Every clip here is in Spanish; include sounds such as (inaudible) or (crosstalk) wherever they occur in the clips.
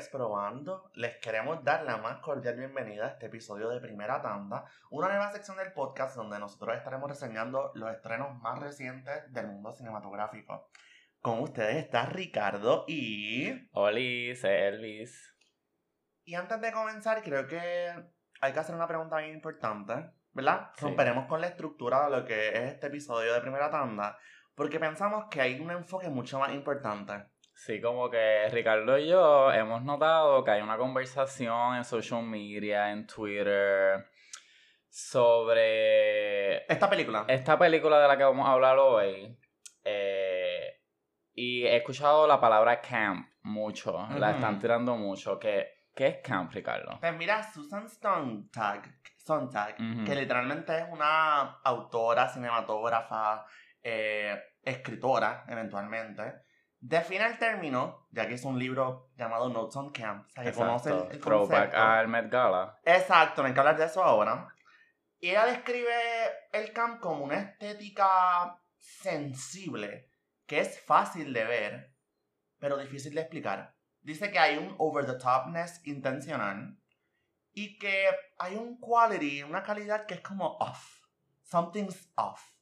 3 probando. Les queremos dar la más cordial bienvenida a este episodio de Primera Tanda, una nueva sección del podcast donde nosotros estaremos reseñando los estrenos más recientes del mundo cinematográfico. Con ustedes está Ricardo y... Soy Elvis. Y antes de comenzar, creo que hay que hacer una pregunta bien importante, ¿verdad? Sí. Romperemos con la estructura de lo que es este episodio de Primera Tanda, porque pensamos que hay un enfoque mucho más importante. Sí, como que Ricardo y yo hemos notado que hay una conversación en social media, en Twitter, sobre Esta película. esta película de la que vamos a hablar hoy. eh, y he escuchado la palabra camp mucho, la están tirando mucho. ¿Qué, ¿Qué es camp, Ricardo? Pues mira, Susan Sontag, Sontag que literalmente es una autora, cinematógrafa, eh, escritora, eventualmente, define el término, ya que es un libro llamado Notes on Camp, o sea, que conoce el, el Throwback al Met Gala. Exacto, me que hablar de eso ahora. Y ella describe el camp como una estética sensible, que es fácil de ver, pero difícil de explicar. Dice que hay un over the topness intencional y que hay un quality, una calidad que es como off. Something's off.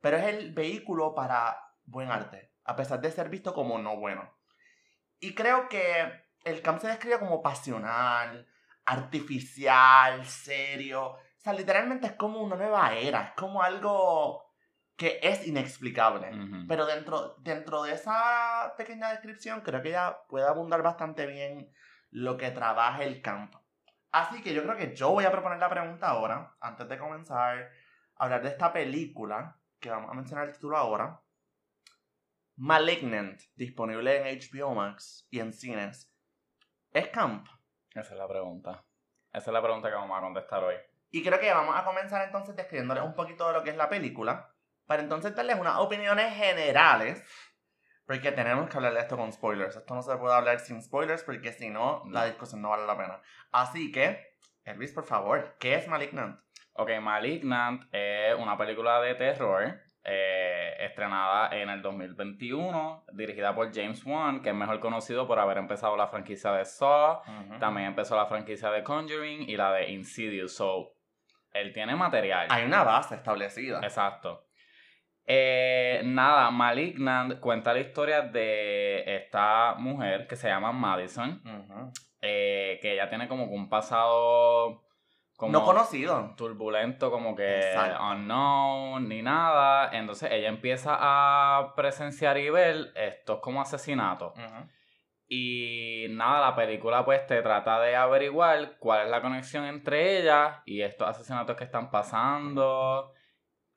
Pero es el vehículo para buen arte, a pesar de ser visto como no bueno. Y creo que el camp se describe como pasional, artificial, serio. O sea, literalmente es como una nueva era, es como algo que es inexplicable. Pero dentro, dentro de esa pequeña descripción, creo que ya puede abundar bastante bien lo que trabaja el campo. Así que yo creo que yo voy a proponer la pregunta ahora, antes de comenzar a hablar de esta película, que vamos a mencionar el título ahora. Malignant, disponible en HBO Max y en cines. ¿Es camp? Esa es la pregunta. Esa es la pregunta que vamos a contestar hoy. Y creo que vamos a comenzar entonces describiéndoles un poquito de lo que es la película, para entonces darles unas opiniones generales, porque tenemos que hablar de esto con spoilers. Esto no se puede hablar sin spoilers, porque si no, la discusión no vale la pena. Así que, Elvis, por favor, ¿qué es Malignant? Ok, Malignant es una película de terror eh, estrenada en el 2021, dirigida por James Wan, que es mejor conocido por haber empezado la franquicia de Saw, también empezó la franquicia de Conjuring y la de Insidious, so él tiene material. Hay una base establecida. Exacto. Eh, nada, Malignant cuenta la historia de esta mujer que se llama Madison, eh, que ella tiene como que un pasado como No conocido. turbulento, como que Exacto. unknown, ni nada. Entonces ella empieza a presenciar y ver estos como asesinatos. Y nada, la película pues te trata de averiguar cuál es la conexión entre ellas y estos asesinatos que están pasando.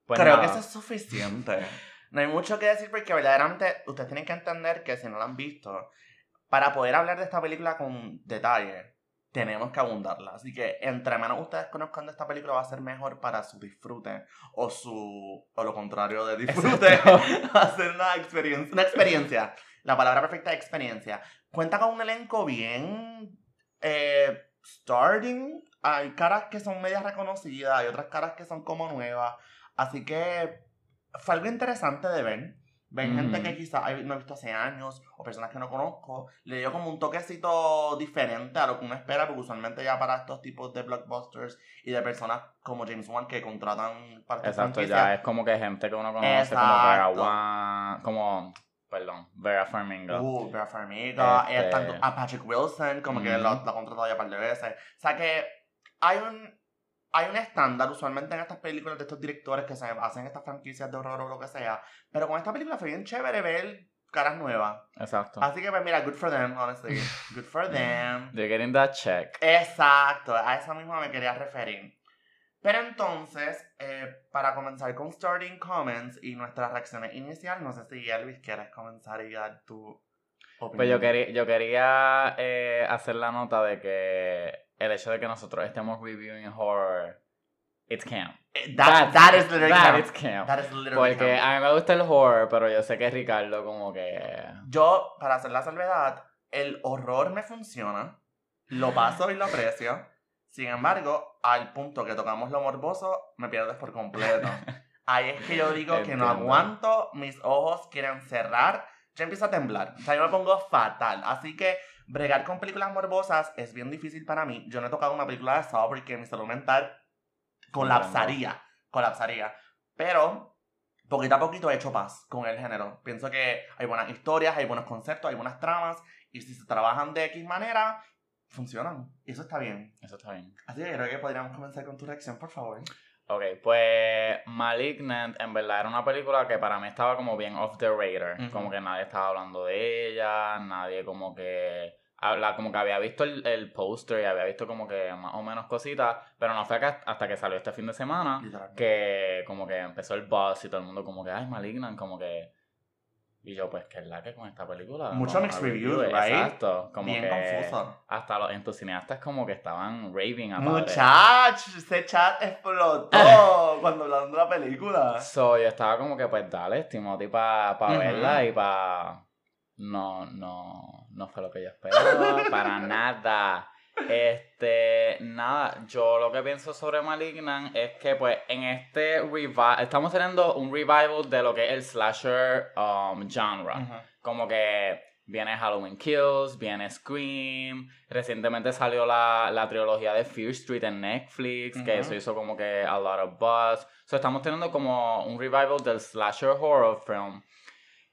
Pues Creo nada. que eso es suficiente. No hay mucho que decir porque verdaderamente ustedes tienen que entender que si no la han visto, para poder hablar de esta película con detalle, tenemos que abundarla. Así que entre menos ustedes conozcan de esta película va a ser mejor para su disfrute o su o lo contrario de disfrute. (laughs) Va a ser una experiencia, una experiencia. La palabra perfecta es experiencia. Cuenta con un elenco bien eh, starting. Hay caras que son medias reconocidas, hay otras caras que son como nuevas. Así que fue algo interesante de ver. Ven Ujú. gente que quizás no he visto hace años o personas que no conozco. Le dio como un toquecito diferente a lo que uno espera, porque usualmente ya para estos tipos de blockbusters y de personas como James Wan que contratan para Exacto, ya es como que gente que uno conoce como Exacto. Vera Wan, como, perdón, Vera Farmiga. Uh, Vera Farmiga, Este- eh, tanto a Patrick Wilson, como que Ujú. lo, lo ha contratado ya un par de veces. O sea que hay un, hay un estándar usualmente en estas películas de estos directores que se hacen estas franquicias de horror o lo que sea. Pero con esta película fue bien chévere ver caras nuevas. Exacto. Así que, pues mira, good for them, honestly. Good for them. (laughs) They're getting that check. Exacto, a eso mismo me quería referir. Pero entonces, eh, para comenzar con starting comments y nuestras reacciones iniciales, no sé si Elvis quieres comenzar y dar tu opinión. Pues yo quería, yo quería eh, hacer la nota de que el hecho de que nosotros estemos reviewing horror, it's camp. Eh, That, that is literally that camp. is camp. That is literally Porque camp. a mí me gusta el horror, pero yo sé que Ricardo como que... Yo, para hacer la salvedad, el horror me funciona, lo paso y lo aprecio. Sin embargo, al punto que tocamos lo morboso, me pierdes por completo. (laughs) Ahí es que yo digo que no aguanto, mis ojos quieren cerrar, yo empiezo a temblar, o sea, yo me pongo fatal. Así que Bregar con películas morbosas es bien difícil para mí. Yo no he tocado una película de Saw porque mi salud mental colapsaría. Colapsaría. Pero poquito a poquito he hecho paz con el género. Pienso que hay buenas historias, hay buenos conceptos, hay buenas tramas. Y si se trabajan de X manera, funcionan. Y eso está bien. Eso está bien. Así que creo que podríamos comenzar con tu reacción, por favor. Ok, pues Malignant en verdad era una película que para mí estaba como bien off the radar. Como que nadie estaba hablando de ella, nadie como que... habla- como que había visto el, el póster y había visto como que más o menos cositas, pero no fue que- hasta que salió este fin de semana que como que empezó el buzz y todo el mundo como que, ay, Malignant, como que... Y yo, pues, ¿qué es la que con esta película? Mucho mixed a reviews, review, right? Exacto. Como Bien que confuso. hasta los entusiastas como que estaban raving it. Muchachos, ese chat explotó (laughs) cuando hablaron de la película. So, yo estaba como que, pues dale, Timothy para pa verla y para... No, no, no fue lo que yo esperaba, para (laughs) nada. Este, nada, yo lo que pienso sobre Malignant es que, pues, en este revival, estamos teniendo un revival de lo que es el slasher um, genre. Como que viene Halloween Kills, viene Scream. Recientemente salió la, la trilogía de Fear Street en Netflix, que eso hizo como que a lot of buzz. So, estamos teniendo como un revival del slasher horror film.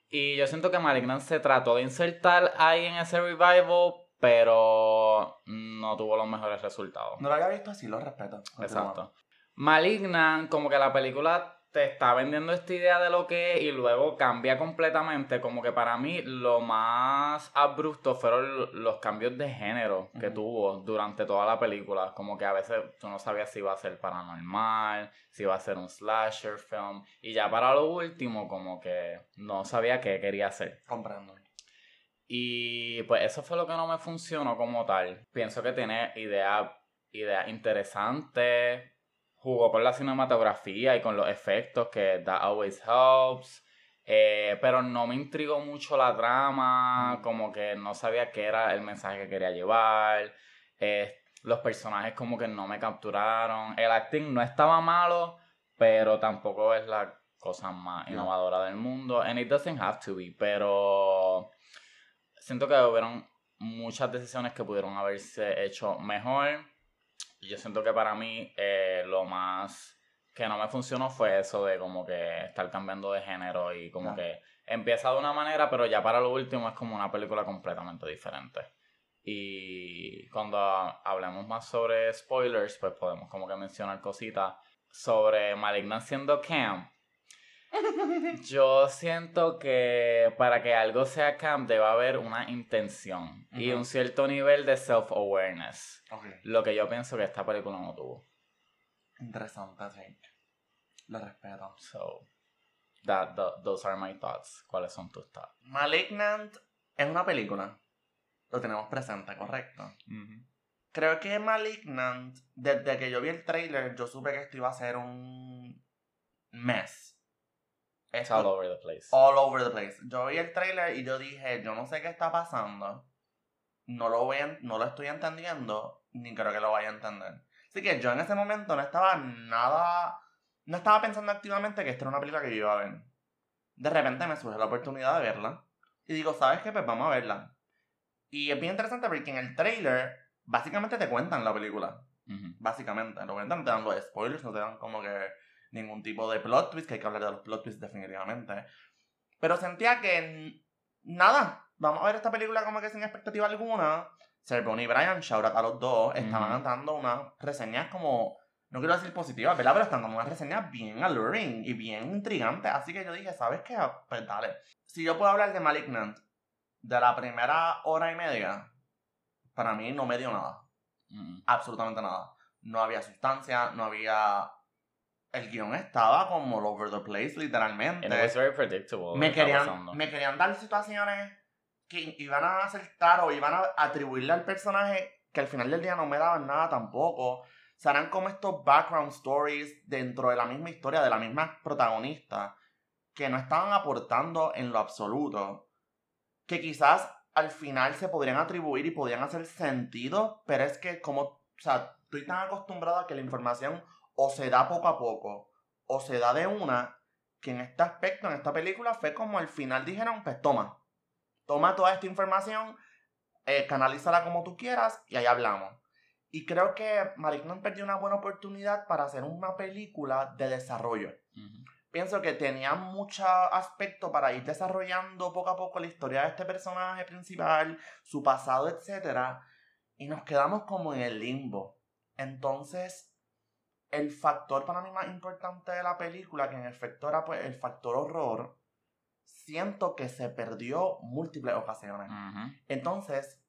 Y yo siento que Malignant se trató de insertar ahí en ese revival, pero no tuvo los mejores resultados. No lo había visto así, lo respeto. Continúa. Exacto. Malignant, como que la película te está vendiendo esta idea de lo que es y luego cambia completamente. Como que para mí lo más abrupto fueron los cambios de género que tuvo durante toda la película. Como que a veces tú no sabías si iba a ser paranormal, si iba a ser un slasher film. Y ya para lo último, como que no sabía qué quería hacer. Comprendo. Y pues eso fue lo que no me funcionó como tal. Pienso que tiene ideas idea interesantes. Jugó con la cinematografía y con los efectos que That Always Helps. Eh, pero no me intrigó mucho la trama. Como que no sabía qué era el mensaje que quería llevar. Eh, los personajes como que no me capturaron. El acting no estaba malo, pero tampoco es la cosa más No. innovadora del mundo. And it doesn't have to be, pero siento que hubieron muchas decisiones que pudieron haberse hecho mejor. Y Yo siento que para mí eh, lo más que no me funcionó fue eso de como que estar cambiando de género y como que empieza de una manera, pero ya para lo último es como una película completamente diferente. Y cuando hablemos más sobre spoilers, pues podemos como que mencionar cositas sobre Malignant siendo camp. (laughs) Yo siento que para que algo sea camp debe haber una intención y Ujú. un cierto nivel de self-awareness. ok. Lo que yo pienso que esta película no tuvo. Interesante, sí. Lo respeto. So, that, tho- those are my thoughts. ¿Cuáles son tus thoughts? Malignant es una película. Lo tenemos presente, correcto. Creo que Malignant, desde que yo vi el trailer, yo supe que esto iba a ser un mess. It's Esto- all over the place. all over the place. Yo vi el trailer y yo dije, yo no sé qué está pasando. No lo, voy a- no lo estoy entendiendo, ni creo que lo vaya a entender. Así que yo en ese momento no estaba nada... No estaba pensando activamente que esto era una película que yo iba a ver. De repente me surge la oportunidad de verla. Y digo, ¿sabes qué? Pues vamos a verla. Y es bien interesante porque en el trailer básicamente te cuentan la película. Básicamente. Lo cuentan, no te dan los spoilers, no te dan como que ningún tipo de plot twist, que hay que hablar de los plot twists definitivamente. Pero sentía que nada, vamos a ver esta película como que sin expectativa alguna. Serbone y Brian, shout out a los dos, estaban dando unas reseñas como, no quiero decir positivas, ¿verdad? Pero están dando unas reseñas bien alluring y bien intrigantes. Así que yo dije, ¿sabes qué? Pues dale. Si yo puedo hablar de Malignant, de la primera hora y media, para mí no me dio nada Mm. absolutamente nada. No había sustancia, no había... El guion estaba como all over the place, literalmente. And it was very predictable. Me querían, me querían dar situaciones que iban a acertar o iban a atribuirle al personaje que al final del día no me daban nada tampoco. Serán como estos background stories dentro de la misma historia, de la misma protagonista, que no estaban aportando en lo absoluto. Que quizás al final se podrían atribuir y podrían hacer sentido, pero es que como, o sea, estoy tan acostumbrado a que la información o se da poco a poco, o se da de una, que en este aspecto, en esta película, fue como al final dijeron, pues toma, toma toda esta información, eh, canalízala como tú quieras y ahí hablamos. Y creo que Malignant perdió una buena oportunidad para hacer una película de desarrollo. Pienso que tenía mucho aspecto para ir desarrollando poco a poco la historia de este personaje principal, su pasado, etc. Y nos quedamos como en el limbo. Entonces, el factor para mí más importante de la película, que en efecto era pues, el factor horror, siento que se perdió múltiples ocasiones. Entonces,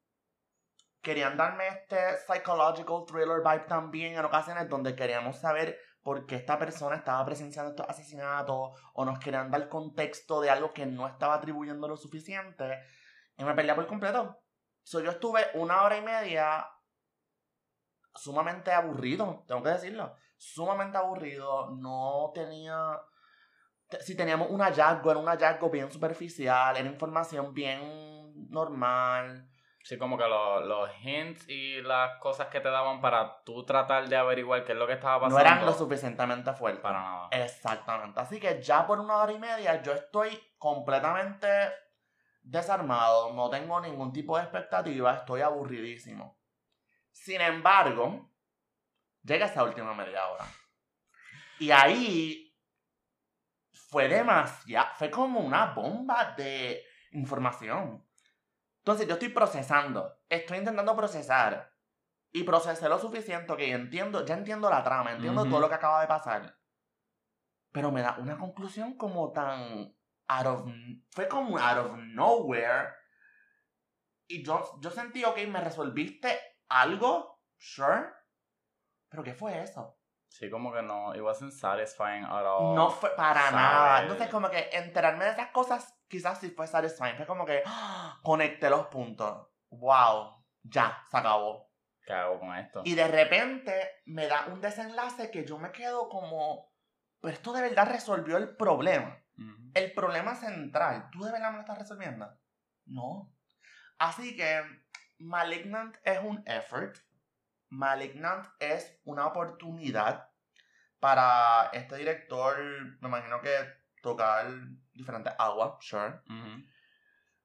querían darme este psychological thriller vibe también en ocasiones donde queríamos saber por qué esta persona estaba presenciando estos asesinatos o nos querían dar contexto de algo que no estaba atribuyendo lo suficiente. Y me perdía por completo. So, yo estuve una hora y media sumamente aburrido, tengo que decirlo. Sumamente aburrido. No tenía. te- Si teníamos un hallazgo, era un hallazgo bien superficial, era información bien normal. Sí, como que lo- los hints y las cosas que te daban para tú tratar de averiguar qué es lo que estaba No pasando. eran lo suficientemente fuertes. Para nada. Exactamente. Así que ya por una hora y media yo estoy completamente desarmado, no tengo ningún tipo de expectativa, estoy aburridísimo. Sin embargo, llega esa última media hora. Y ahí fue demasiado, fue como una bomba de información. Entonces yo estoy procesando, estoy intentando procesar. Y procesé lo suficiente que entiendo, ya entiendo la trama, entiendo Ujú. todo lo que acaba de pasar. Pero me da una conclusión como tan out of, fue como out of nowhere. Y yo, yo sentí, ok, me resolviste algo, sure. Pero ¿qué fue eso? Sí, como que no, it wasn't satisfying at all. No fue para nada. Entonces, como que enterarme de esas cosas quizás sí fue satisfying. Fue como que ¡ah! conecté los puntos. Wow, ya, se acabó. ¿Qué hago con esto? Y de repente me da un desenlace que yo me quedo como, pero esto de verdad resolvió el problema. Ujú. El problema central, ¿tú de verdad me lo estás resolviendo? No. Así que Malignant es un effort. Malignant es una oportunidad para este director, me imagino que tocar diferentes aguas, sure. Ujú.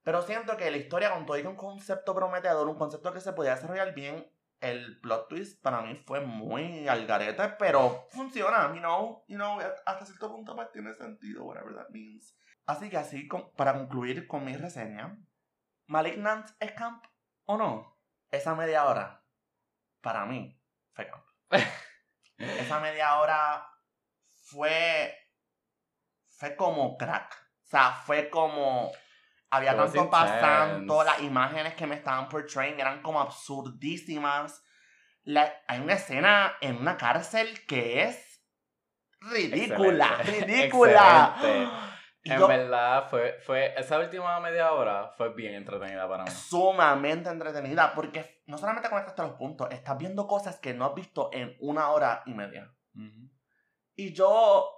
Pero siento que la historia con todo y un concepto prometedor, un concepto que se podía desarrollar bien, el plot twist para mí fue muy al garete, pero funciona, you know, you know, hasta cierto punto pues tiene sentido, whatever that means. Así que así, con- para concluir con mi reseña, Malignant es camp o no? Esa media hora, para mí, fue camp. (laughs) Esa media hora fue, fue como crack. O sea, fue como... Había It tanto pasando, las imágenes que me estaban portraying eran como absurdísimas. La- hay una escena en una cárcel que es ridícula, Excelente. ridícula. Excelente. (gasps) (gasps) En yo- verdad, fue, fue, esa última media hora fue bien entretenida para mí. sumamente entretenida porque no solamente conectaste los puntos, estás viendo cosas que no has visto en una hora y media. Ujú. Y yo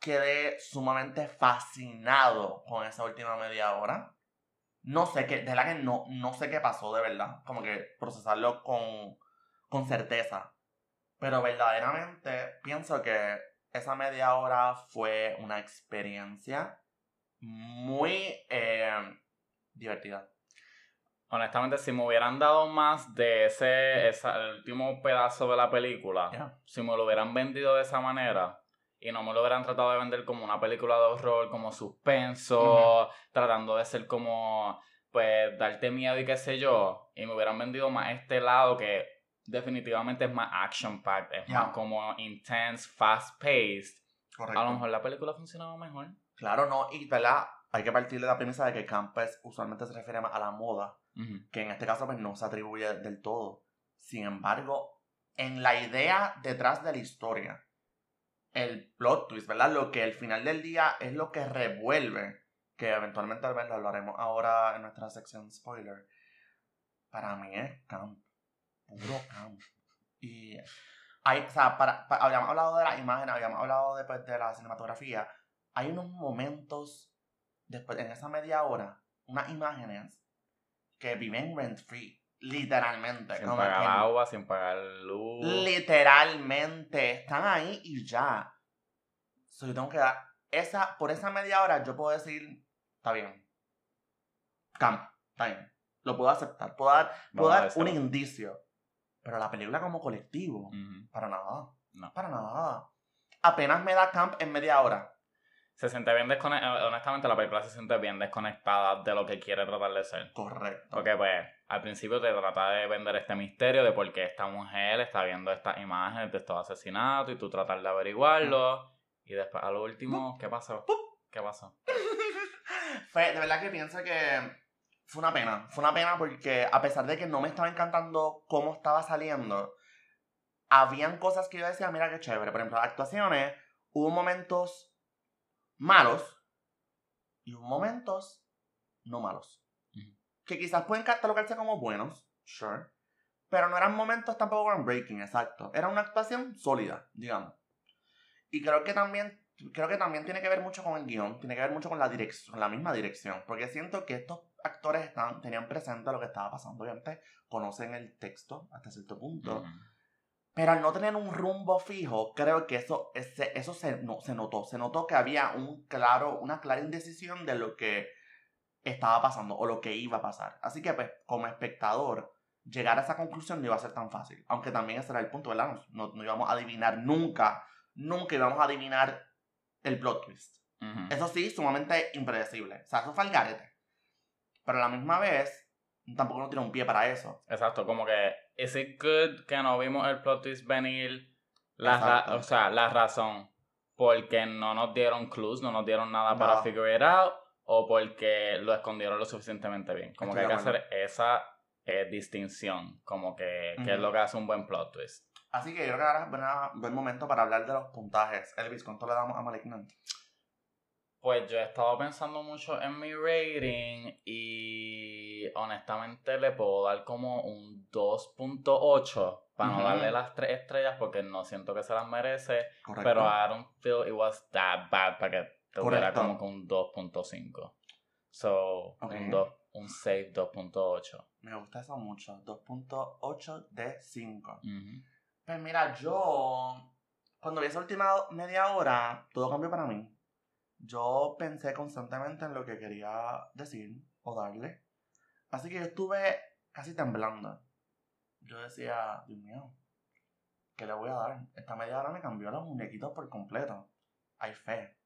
quedé sumamente fascinado con esa última media hora. No sé qué, de verdad que no, no sé qué pasó de verdad. Como que procesarlo con, con certeza. Pero verdaderamente pienso que esa media hora fue una experiencia muy eh, divertida. Honestamente, si me hubieran dado más de ese, esa- el último pedazo de la película, si me lo hubieran vendido de esa manera y no me lo hubieran tratado de vender como una película de horror, como suspenso, tratando de ser como, pues, darte miedo y qué sé yo, y me hubieran vendido más este lado que definitivamente es más action-packed, es más como intense, fast-paced, a lo mejor la película funcionaba mejor. Claro, no, y ¿verdad? Hay que partir de la premisa de que camp pues, usualmente se refiere más a la moda. Que en este caso pues no se atribuye del todo. Sin embargo, en la idea detrás de la historia, el plot twist, ¿verdad? Lo que al final del día es lo que revuelve, que eventualmente tal vez lo hablaremos ahora en nuestra sección spoiler, para mí es camp, puro camp. Y hay, o sea, para, pa- habíamos hablado de las imágenes, habíamos hablado de, pues, de la cinematografía, hay unos momentos después, en esa media hora, unas imágenes que viven rent free, literalmente. Sin como pagar que agua, sin pagar luz. Literalmente, están ahí y ya. So, yo tengo que dar, esa, por esa media hora yo puedo decir, está bien. Camp, está bien. Lo puedo aceptar. Puedo dar, puedo dar un indicio. Pero la película como colectivo, Ujú. para nada. No. Para nada. Apenas me da camp en media hora. Se siente bien desconectada. Honestamente, la película se siente bien desconectada de lo que quiere tratar de ser. Correcto. Porque, pues, al principio te trata de vender este misterio de por qué esta mujer está viendo estas imágenes de estos asesinatos y tú tratar de averiguarlo. Y después, a lo último, ¿qué pasó? ¿Qué pasó? Fue, (laughs) de verdad que pienso que fue una pena. Fue una pena porque a pesar de que no me estaba encantando cómo estaba saliendo, habían cosas que yo decía, mira qué chévere. Por ejemplo, las actuaciones, hubo momentos malos y momentos no malos. Que quizás pueden catalogarse como buenos, sure. Pero no eran momentos tampoco groundbreaking, exacto. Era una actuación sólida, digamos. Y creo que también creo que también tiene que ver mucho con el guion, tiene que ver mucho con la dirección, con la misma dirección, porque siento que estos actores están, tenían presente lo que estaba pasando, obviamente conocen el texto hasta cierto punto. Pero al no tener un rumbo fijo, creo que eso, ese- eso se, no, se notó, se notó que había un claro, una clara indecisión de lo que estaba pasando o lo que iba a pasar. Así que pues como espectador, llegar a esa conclusión no iba a ser tan fácil, aunque también ese era el punto, ¿verdad? No, no íbamos a adivinar nunca, nunca íbamos a adivinar el plot twist. Ujú. Eso sí, sumamente impredecible. O sea, eso fue al garete. Pero a la misma vez, tampoco nos tiene un pie para eso. Exacto, como que, ¿is it good que no vimos el plot twist venir? La o sea, la razón, porque no nos dieron clues, no nos dieron nada para No. figure it out, o porque lo escondieron lo suficientemente bien. Como Estoy que hay que hacer esa eh, distinción, como que, que es lo que hace un buen plot twist. Así que yo creo que ahora es buen momento para hablar de los puntajes. Elvis, ¿cuánto le damos a Malignant? Pues yo he estado pensando mucho en mi rating y honestamente le puedo dar como un 2.8 para Ujú. no darle las tres estrellas porque no siento que se las merece, Correcto. pero I don't feel it was that bad para que tuviera como que un 2.5. So, Ok. un, dos- un safe 2.8. Me gusta eso mucho. 2.8 de 5. Ujú. Pues mira, yo... Cuando vi esa última media hora, todo cambió para mí. Yo pensé constantemente en lo que quería decir o darle. Así que yo estuve casi temblando. Yo decía, Dios mío, ¿qué le voy a dar? Esta media hora me cambió los muñequitos por completo. Hay fe.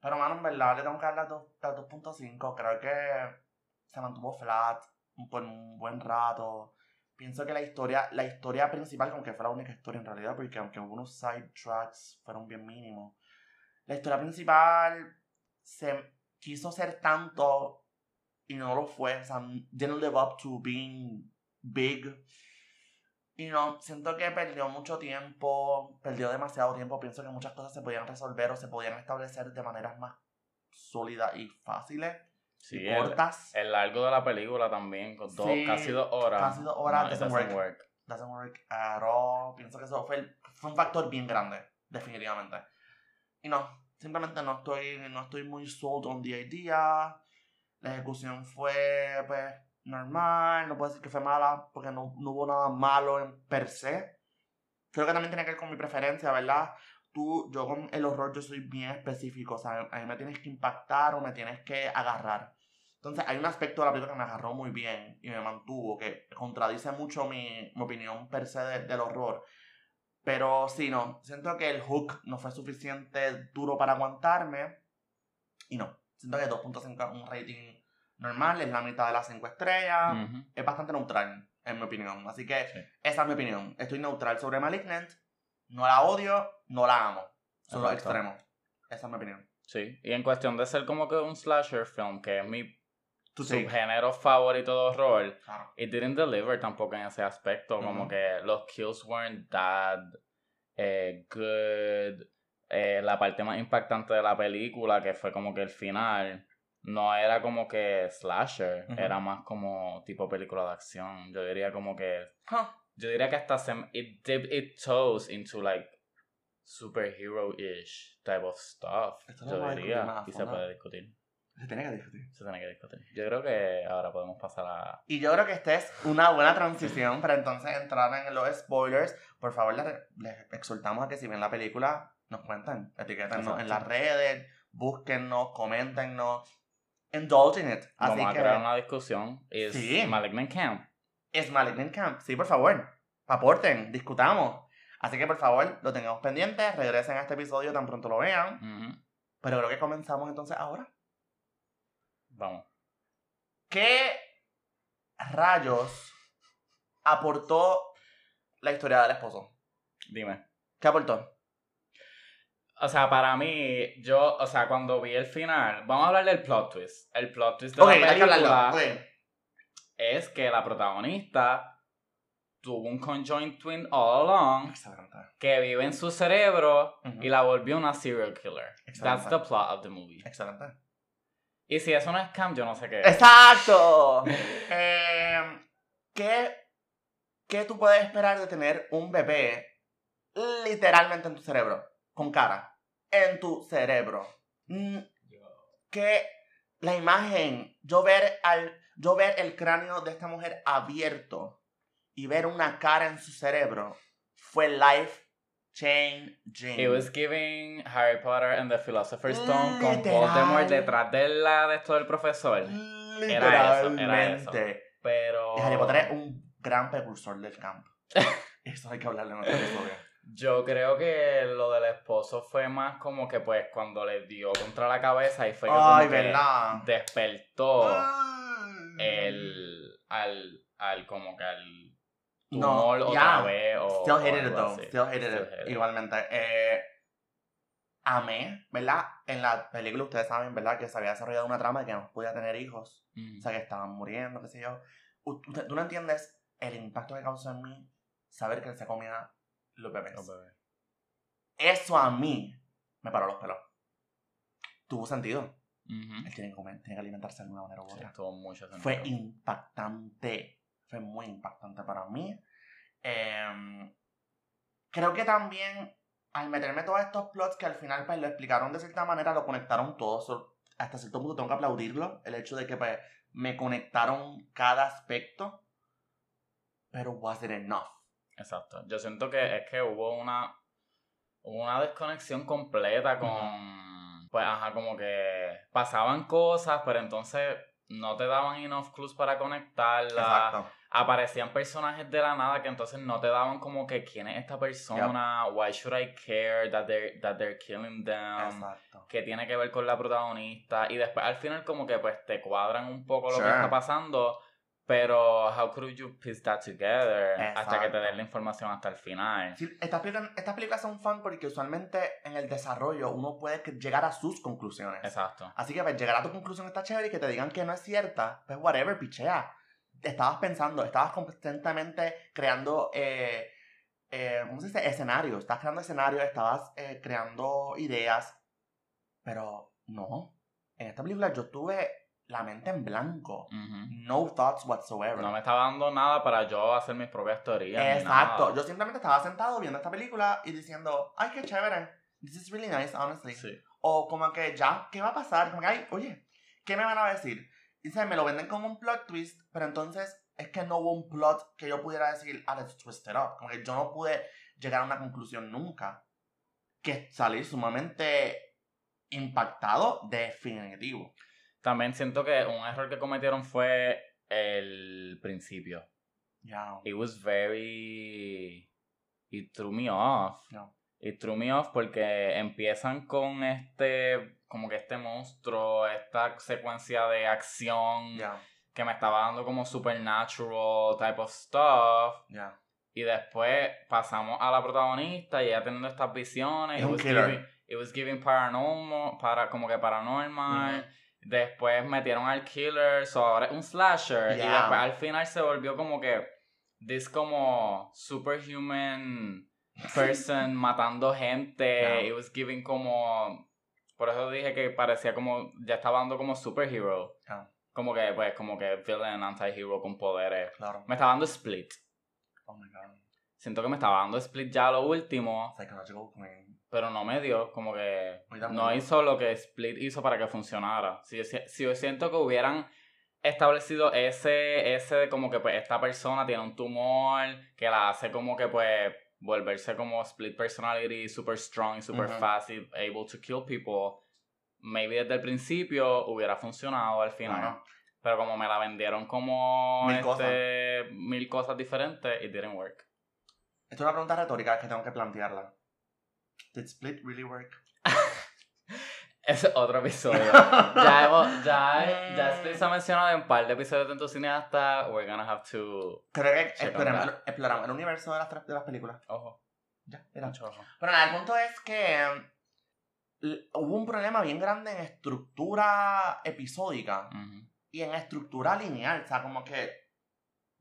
Pero, mano, en verdad le tengo que dar las 2.5. Creo que se mantuvo flat por un buen rato. Pienso que la historia, la historia principal, como que fue la única historia en realidad, porque aunque algunos side tracks fueron bien mínimos, la historia principal se quiso ser tanto y no lo fue. O sea, didn't live up to being big. Y no, siento que perdió mucho tiempo, perdió demasiado tiempo. Pienso que muchas cosas se podían resolver o se podían establecer de maneras más sólidas y fáciles Sí, y el, cortas. el largo de la película también, con dos, Sí, casi dos horas. casi dos horas, no, doesn't doesn't work. work. Doesn't work at all. Pienso que eso fue, el- fue un factor bien grande, definitivamente. Y no, simplemente no estoy, no estoy muy sold on the idea. La ejecución fue, pues, normal. No puedo decir que fue mala, porque no, no hubo nada malo en per se. Creo que también tiene que ver con mi preferencia, ¿verdad? Tú, yo con el horror, yo soy bien específico. O sea, a mí me tienes que impactar o me tienes que agarrar. Entonces, hay un aspecto de la película que me agarró muy bien y me mantuvo, que contradice mucho mi, mi opinión per se de- del horror. Pero sí, no, siento que el hook no fue suficiente duro para aguantarme. Y no, siento que 2.5 es un rating normal, es la mitad de las 5 estrellas. Ujú. Es bastante neutral, en mi opinión. Así que Sí. esa es mi opinión. Estoy neutral sobre Malignant. No la odio, no la amo. Son los extremos. Esa es mi opinión. Sí, y en cuestión de ser como que un slasher film, que es mi Tú sí. subgénero favorito de horror, Claro. it didn't deliver tampoco en ese aspecto, como que los kills weren't that eh, good, eh, la parte más impactante de la película, que fue como que el final, no era como que slasher, era más como tipo película de acción, yo diría como que, Huh. yo diría que hasta se, it dipped its toes into like superhero-ish type of stuff, Esto yo diría, y se puede discutir. Se tiene que discutir. Se tiene que discutir. Yo creo que ahora podemos pasar a. Y yo creo que esta es una buena transición para entonces entrar en los spoilers. Por favor, les, les exhortamos a que si ven la película, nos cuenten, etiquétennos en las redes, búsquennos, coméntenos. indulge in it. Así Vamos a que crear una discusión. ¿Es Sí. Malignant Camp? es Malignant Camp. Sí, por favor. Aporten, discutamos. Así que por favor, lo tengamos pendiente, regresen a este episodio tan pronto lo vean. Pero creo que comenzamos entonces ahora. Vamos. ¿Qué rayos aportó la historia del esposo? Dime. ¿Qué aportó? O sea, para mí, yo, o sea, cuando vi el final, vamos a hablar del plot twist. El plot twist de Ok, la hay que película hablarlo. ok. es que la protagonista tuvo un conjoined twin all along que vive en su cerebro y la volvió una serial killer. Excelente. That's the plot of the movie. Excelente. Y si eso no es scam, yo no sé qué es. ¡Exacto! (laughs) Eh, ¿qué, ¿Qué tú puedes esperar de tener un bebé literalmente en tu cerebro? Con cara. En tu cerebro. Mm, Que la imagen, yo ver, al, yo ver el cráneo de esta mujer abierto y ver una cara en su cerebro fue life changing. It was giving Harry Potter and the Philosopher's Stone con. Voldemort detrás de la de esto del profesor. Era eso, era eso. Pero Harry Potter es un gran precursor del camp. (laughs) Eso hay que hablarle en otro episodio. yo creo que lo del esposo fue más como que pues cuando le dio contra la cabeza y fue que Ay, como que ¿verdad? despertó Ay. el al al como que al No, tumor otra ya. vez o Still o hated it though. Still hated Still it. hated. Igualmente. Eh, amé, ¿verdad? En la película ustedes saben, ¿verdad? Que se había desarrollado una trama de que no podía tener hijos. Ujú. O sea, que estaban muriendo, qué sé yo. U- usted- Tú no entiendes el impacto que causó en mí saber que él se comía los bebés. Los bebés. Eso a mí me paró los pelos. Tuvo sentido. Ujú. Él tiene que comer, tiene que alimentarse de alguna manera u Sí, otra. mucho Fue impactante. Fue muy impactante para mí. Em, creo que también al meterme todos estos plots que al final pues lo explicaron de cierta manera, lo conectaron todos. Hasta cierto punto tengo que aplaudirlo. El hecho de que pues me conectaron cada aspecto. Pero was it enough? Exacto. Yo siento que es que hubo una una desconexión completa con pues ajá, como que pasaban cosas, pero entonces no te daban enough clues para conectarla. Exacto. Aparecían personajes de la nada que entonces no te daban como que quién es esta persona, why should I care that they're, that they're killing them, Exacto. que tiene que ver con la protagonista y después al final como que pues te cuadran un poco lo Sure. que está pasando, pero how could you piece that together hasta que te Exacto. den la información hasta el final. Sí, estas, películas, estas películas son fun porque usualmente en el desarrollo uno puede llegar a sus conclusiones. Exacto. Así que pues, llegar a tu conclusión está chévere y que te digan que no es cierta, pues whatever, pichea. Estabas pensando, estabas constantemente creando, eh, eh, ¿cómo se dice? Escenarios. Estabas creando escenarios, estabas eh, creando ideas, pero no. En esta película yo tuve la mente en blanco. Ujú. No thoughts whatsoever. No me estaba dando nada para yo hacer mis propias teorías. Exacto. Yo simplemente estaba sentado viendo esta película y diciendo, ay, qué chévere. This is really nice, honestly. Sí. O como que ya, ¿qué va a pasar? Como que, ay, oye, ¿qué me van a decir? Dice, me lo venden como un plot twist, pero entonces es que no hubo un plot que yo pudiera decir, ah, let's twist it up. Como que yo no pude llegar a una conclusión nunca. Que salí sumamente impactado, definitivo. También siento que un error que cometieron fue el principio. It was very... It threw me off. It threw me off porque empiezan con este... Como que este monstruo, esta secuencia de acción que me estaba dando como supernatural type of stuff. Y después pasamos a la protagonista y ella teniendo estas visiones. Es It was giving, it was giving paranormal, para, como que paranormal. Después metieron al killer, so ahora es un slasher. Y después al final se volvió como que this como superhuman person (laughs) matando gente. Yeah. It was giving como por eso dije que parecía como ya estaba dando como superhero. Yeah. Como que pues como que villain anti-hero con poderes. Claro. Me estaba dando split. Oh my god. Siento que me estaba dando split ya lo último, Psychological Queen. Pero no me dio, como que no hizo lo que Split hizo para que funcionara. Si yo, si- si yo siento que hubieran establecido ese, ese como que pues esta persona tiene un tumor que la hace como que pues volverse como split personality, super strong super Ujú. fast y able to kill people, maybe desde el principio hubiera funcionado al final. Pero como me la vendieron como Mil este, mil cosas diferentes, it didn't work. Esto es una pregunta retórica que tengo que plantearla. Did Split really work? (laughs) Es otro episodio. (laughs) ya hemos, ya, ya Mm. Split se ha mencionado en un par de episodios de tu cineasta. We're gonna have to. Creo que exploramos, el universo de las, de las películas. Ojo, Ya, era. mucho ojo. Pero nada, el punto es que l- hubo un problema bien grande en estructura episódica y en estructura lineal. O sea, como que,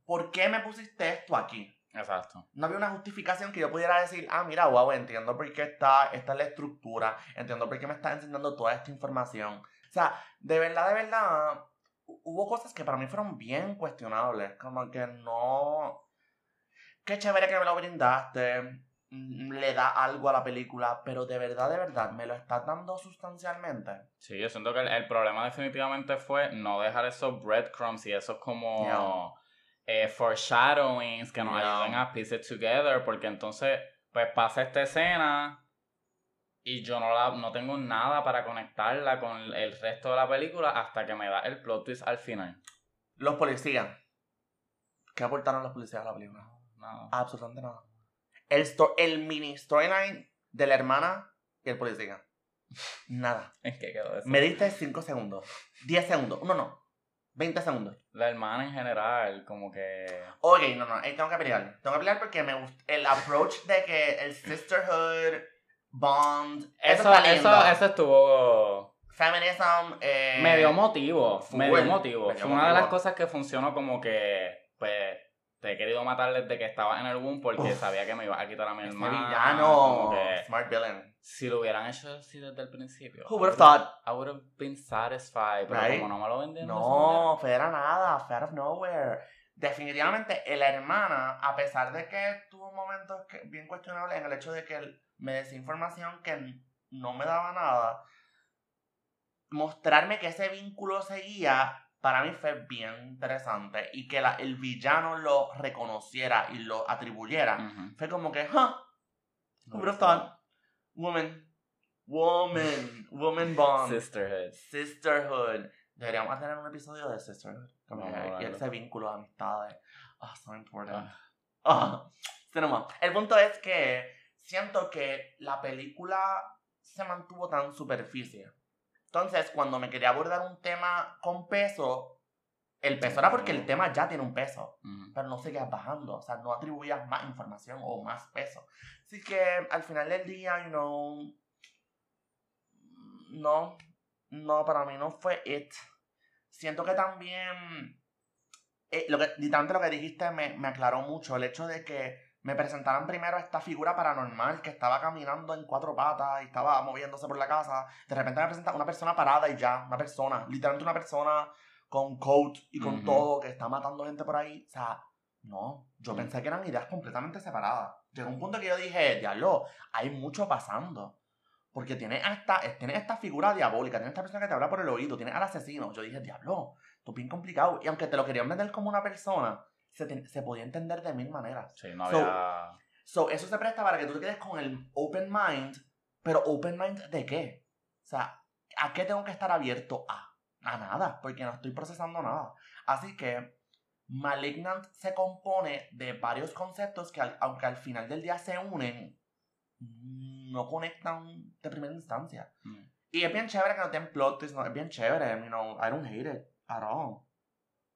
¿por qué me pusiste esto aquí? Exacto. No había una justificación que yo pudiera decir, ah, mira, wow, entiendo por qué está, esta es la estructura, entiendo por qué me estás enseñando toda esta información. O sea, de verdad, de verdad, hu- hubo cosas que para mí fueron bien cuestionables, como que no... Qué chévere que me lo brindaste, mm, le da algo a la película, pero de verdad, de verdad, me lo estás dando sustancialmente. Sí, yo siento que el, el problema definitivamente fue no dejar esos breadcrumbs y esos como eh, foreshadowings que nos Yeah. ayuden a piece it together, porque entonces pues pasa esta escena y yo no, la, no tengo nada para conectarla con el resto de la película hasta que me da el plot twist al final. Los policías. ¿Qué aportaron los policías a la película? Nada. Absolutamente nada. El, sto- el mini storyline de la hermana y el policía. (laughs) Nada. ¿En qué quedó eso? Me diste 5 segundos. 10 segundos. No, no. 20 segundos. La hermana en general, como que... Ok, no, no. ahí tengo que pelear. Tengo que pelear porque me gusta el approach de que el sisterhood, bond. Eso, Eso, eso, eso estuvo... Feminism. Eh, me dio motivo, full. me dio motivo. Me dio Fue una de las cosas que funcionó como que, pues, te he querido matar desde que estaba en el boom porque Uf. sabía que me iba a quitar a mi Este hermano. villano. Smart villain. si lo hubieran hecho así desde el principio. Who would have thought? I would have been satisfied, pero Right? como no me lo vendieron. No, fue era nada, fue out of nowhere. Definitivamente, la hermana, a pesar de que tuvo momentos bien cuestionables en el hecho de que me decía información que no me daba nada, mostrarme que ese vínculo seguía, para mí fue bien interesante. Y que la- el villano lo reconociera y lo atribuyera. manera. Ujú. Fue como que, huh, thought? Woman, woman, woman bond Sisterhood. sisterhood. Deberíamos tener un episodio de sisterhood. Como que- y ese vínculo de amistades. Ah, so important. Ah. Cinema. El punto es que siento que la película se mantuvo tan superficie. Entonces, cuando me quería abordar un tema con peso, el peso era porque el tema ya tiene un peso pero no seguías bajando, o sea, no atribuías más información o más peso. Así que al final del día, you know, no, no, para mí no fue it. Siento que también, eh, lo que, literalmente lo que dijiste me, me aclaró mucho, el hecho de que me presentaran primero esta figura paranormal que estaba caminando en cuatro patas y estaba moviéndose por la casa. De repente me presenta una persona parada y ya, una persona, literalmente una persona con coat y con todo que está matando gente por ahí. O sea, no, yo Mm. pensé que eran ideas completamente separadas. Llegó un punto que yo dije, diablo, hay mucho pasando. Porque tiene esta, tiene esta figura diabólica, tiene esta persona que te habla por el oído, tiene al asesino. Yo dije, diablo, esto es bien complicado. Y aunque te lo querían vender como una persona, se, se podía entender de mil maneras. Sí, no So- había... So, eso se presta para que tú te quedes con el open mind, pero open mind de qué? O sea, ¿a qué tengo que estar abierto a? A nada, porque no estoy procesando nada. Así que Malignant se compone de varios conceptos que, al- aunque al final del día se unen, no conectan de primera instancia. Mm. Y es bien chévere que no tengan plot twists, no, es bien chévere, you know, I don't hate it at all.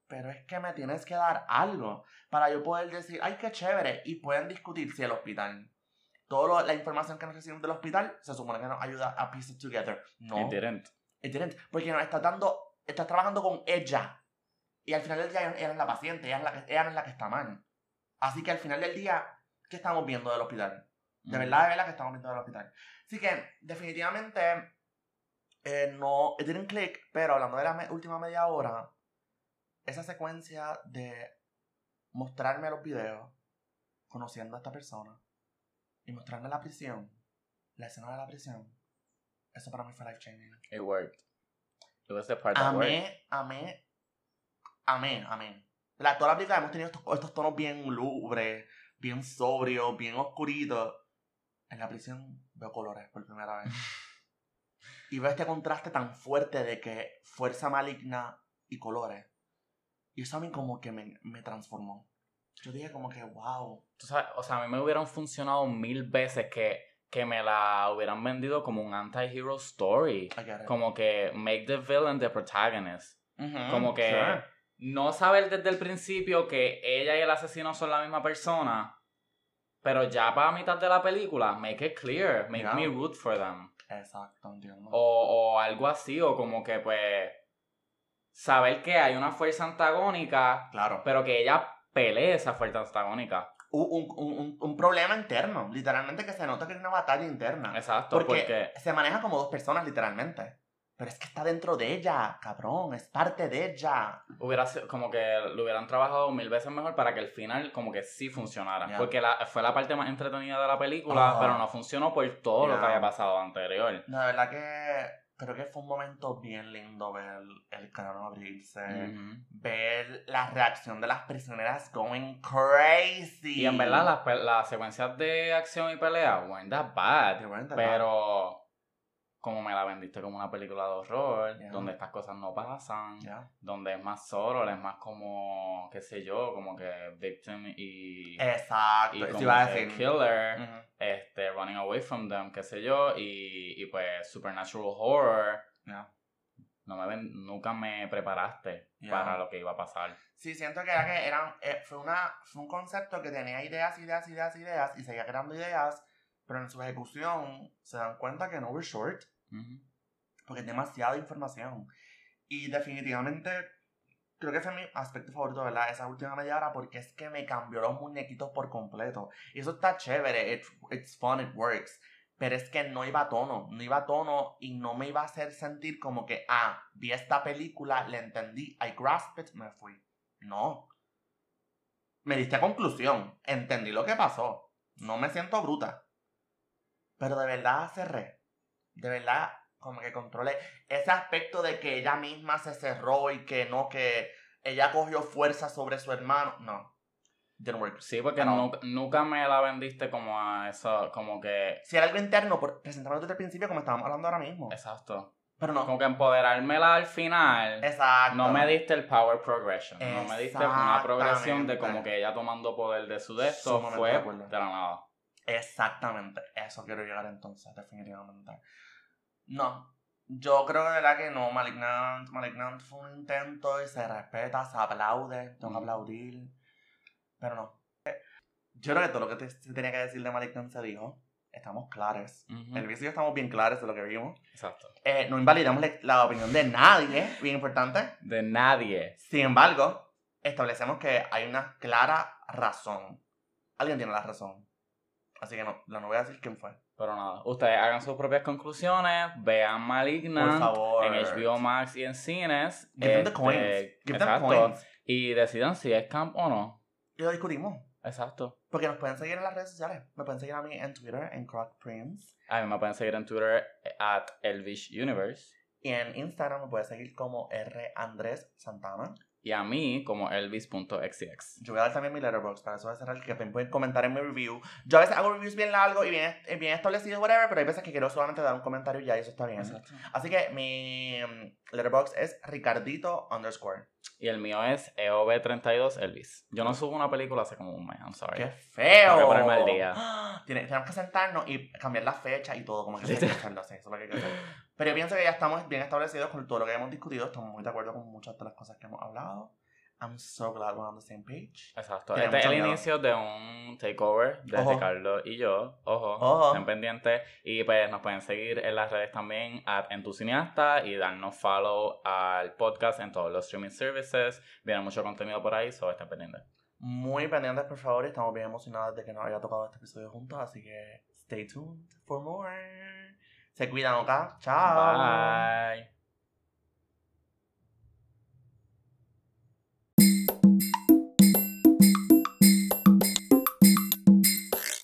Pero es que me tienes que dar algo para yo poder decir, ay, qué chévere. Y pueden discutir si el hospital, toda la información que nos recibimos del hospital, se supone que nos ayuda a piece it together. No, It didn't. it didn't. Porque nos estás dando, estás trabajando con ella. Y al final del día ella es la paciente, ella, es la que, ella no es la que está mal. Así que al final del día, ¿qué estamos viendo del hospital? De Mm. verdad, de verdad que estamos viendo del hospital. Así que, definitivamente, eh, no, it didn't click, pero hablando de la me- última media hora, esa secuencia de mostrarme los videos, conociendo a esta persona, y mostrarme la prisión, la escena de la prisión, eso para mí fue life changing. It worked. It was the part that worked. Amé, amé, amé, amé. La, toda la película hemos tenido estos, estos tonos bien lubres, bien sobrios, bien oscuritos. En la prisión veo colores por primera vez. (laughs) Y veo este contraste tan fuerte de que fuerza maligna y colores. Y eso a mí como que me, me transformó. Yo dije como que, wow. Tú sabes, o sea, a mí me hubieran funcionado mil veces que, que me la hubieran vendido como un anti-hero story. I get it. Como que make the villain the protagonist. Como que sure. no saber desde el principio que ella y el asesino son la misma persona. Pero ya para mitad de la película, make it clear, make me root for them. Exacto, entiendo. O, o algo así, o como que pues saber que hay una fuerza antagónica, claro. pero que ella pelee esa fuerza antagónica. Un, un, un, un problema interno. Literalmente que se nota que hay una batalla interna. Exacto, Porque, porque, se maneja como dos personas, literalmente. Pero es que está dentro de ella, cabrón. Es parte de ella. hubiera sido como que lo hubieran trabajado mil veces mejor para que el final como que sí funcionara. Porque la, fue la parte más entretenida de la película, pero no funcionó por todo lo que había pasado anterior. No, de verdad que creo que fue un momento bien lindo ver el canon abrirse. Ver la reacción de las prisioneras going crazy. Y en verdad las, las secuencias de acción y pelea weren't that bad. They weren't that Pero como me la vendiste como una película de horror, donde estas cosas no pasan, donde es más solo, es más como, qué sé yo, como que victim y, Exacto. y como a decir. killer, este, running away from them, qué sé yo, y, y pues supernatural horror. No me ven, nunca me preparaste para lo que iba a pasar. Sí, siento que era que eran, eh, fue, una, fue un concepto que tenía ideas, ideas, ideas, ideas y seguía creando ideas, pero en su ejecución se dan cuenta que no we're short, Ujú. porque es demasiada información. Y definitivamente creo que fue mi aspecto favorito, ¿verdad? Esa última media hora, porque es que me cambió los muñequitos por completo. Y eso está chévere, it- it's fun, it works. Pero es que no iba a tono, no iba a tono y no me iba a hacer sentir como que, ah, vi esta película, la entendí, I grasped it, me fui. No. Me diste conclusión, entendí lo que pasó. No me siento bruta. Pero de verdad cerré. De verdad, como que controlé ese aspecto de que ella misma se cerró y que no, que ella cogió fuerza sobre su hermano. No. Didn't work. Sí, porque Pero- nunca, nunca me la vendiste como a eso, como que... Si era algo interno, por, presentármelo desde el principio, como estábamos hablando ahora mismo. Exacto. Pero no. Como que empoderármela al final. Exacto. No me diste el power progression. No me diste una progresión de como que ella tomando poder de su de fue de la nada. Exactamente. Eso quiero llegar entonces, definitivamente. No. Yo creo de verdad que no. Malignant, Malignant fue un intento y se respeta, se aplaude. Tengo que aplaudir. Pero no. Yo creo que todo lo que te, se tenía que decir de Malignant se dijo. Estamos claros. Ujú. El vicio estamos bien claros de lo que vimos. Exacto. Eh, no invalidamos la opinión de nadie, bien importante. De nadie. Sin embargo, establecemos que hay una clara razón. Alguien tiene la razón. Así que no, no voy a decir quién fue. Pero nada. Ustedes hagan sus propias conclusiones. Vean Por favor. En HBO Max y en cines. Give them the Este, coins. Give them exacto. coins. Y decidan si es camp o no. Y lo discutimos. Exacto. Porque nos pueden seguir en las redes sociales. Me pueden seguir a mí en Twitter, en Croc Prince. A mí me pueden seguir en Twitter at Elvish Universe. Y en Instagram me pueden seguir como R. Andrés Santana. Y a mí como elvis.xx. Yo voy a dar también mi letterbox para eso de cerrar que también pueden comentar en mi review. Yo a veces hago reviews bien largos y bien, eh, bien establecidos, whatever, pero hay veces que quiero solamente dar un comentario y ya, eso está bien. Exacto. Así que mi mm, letterbox es Ricardito underscore. Y el mío es E EOB32 Elvis. Yo no subo una película hace como un mes, I'm sorry. ¡Qué feo! Tengo que ponerme al día. (gasps) Tenemos que sentarnos y cambiar la fecha y todo, como que así, eso es lo que hay que hacer. Pero yo pienso que ya estamos bien establecidos con todo lo que hemos discutido, estamos muy de acuerdo con muchas de las cosas que hemos hablado. I'm so glad we're on the same page. Exacto. Este es el miedo. inicio de un takeover de Ojo. Ricardo y yo. Ojo. Ojo. Estén pendientes. Y pues nos pueden seguir en las redes también at en tu cineasta y darnos follow al podcast en todos los streaming services. Viene mucho contenido por ahí, so estén pendientes. Muy pendientes, por favor, estamos bien emocionados de que nos haya tocado este episodio juntos, así que stay tuned for more. Se cuidan, ¿ok? Chao. Bye.